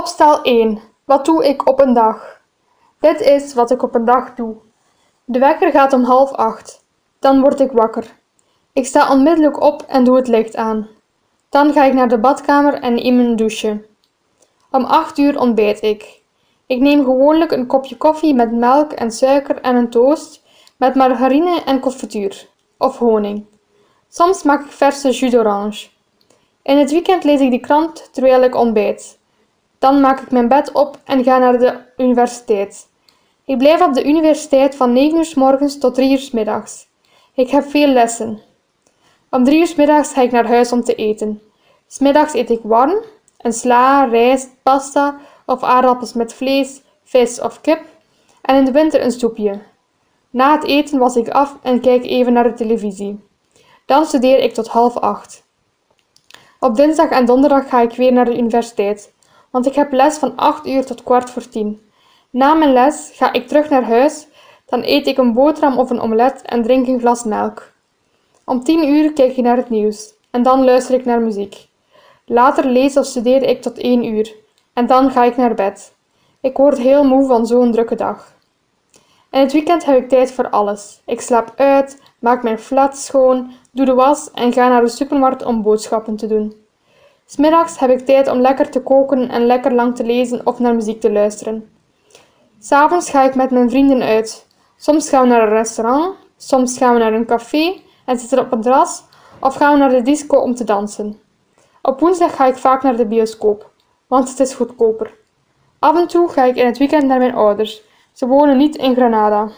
Opstel 1. Wat doe ik op een dag? Dit is wat ik op een dag doe. De wekker gaat om half acht. Dan word ik wakker. Ik sta onmiddellijk op en doe het licht aan. Dan ga ik naar de badkamer en neem een douche. Om acht uur ontbijt ik. Ik neem gewoonlijk een kopje koffie met melk en suiker en een toast met margarine en confituur of honing. Soms maak ik verse jus d'orange. In het weekend lees ik de krant terwijl ik ontbijt. Dan maak ik mijn bed op en ga naar de universiteit. Ik blijf op de universiteit van 9 uur s morgens tot 3 uur s middags. Ik heb veel lessen. Om 3 uur s middags ga ik naar huis om te eten. S middags eet ik warm, een sla, rijst, pasta of aardappels met vlees, vis of kip en in de winter een soepje. Na het eten was ik af en kijk even naar de televisie. Dan studeer ik tot half acht. Op dinsdag en donderdag ga ik weer naar de universiteit want ik heb les van 8 uur tot kwart voor tien. Na mijn les ga ik terug naar huis, dan eet ik een boterham of een omelet en drink een glas melk. Om 10 uur kijk ik naar het nieuws en dan luister ik naar muziek. Later lees of studeer ik tot 1 uur en dan ga ik naar bed. Ik word heel moe van zo'n drukke dag. In het weekend heb ik tijd voor alles. Ik slaap uit, maak mijn flat schoon, doe de was en ga naar de supermarkt om boodschappen te doen. Smiddags heb ik tijd om lekker te koken en lekker lang te lezen of naar muziek te luisteren. S'avonds ga ik met mijn vrienden uit. Soms gaan we naar een restaurant, soms gaan we naar een café en zitten op een terras, of gaan we naar de disco om te dansen. Op woensdag ga ik vaak naar de bioscoop, want het is goedkoper. Af en toe ga ik in het weekend naar mijn ouders. Ze wonen niet in Granada.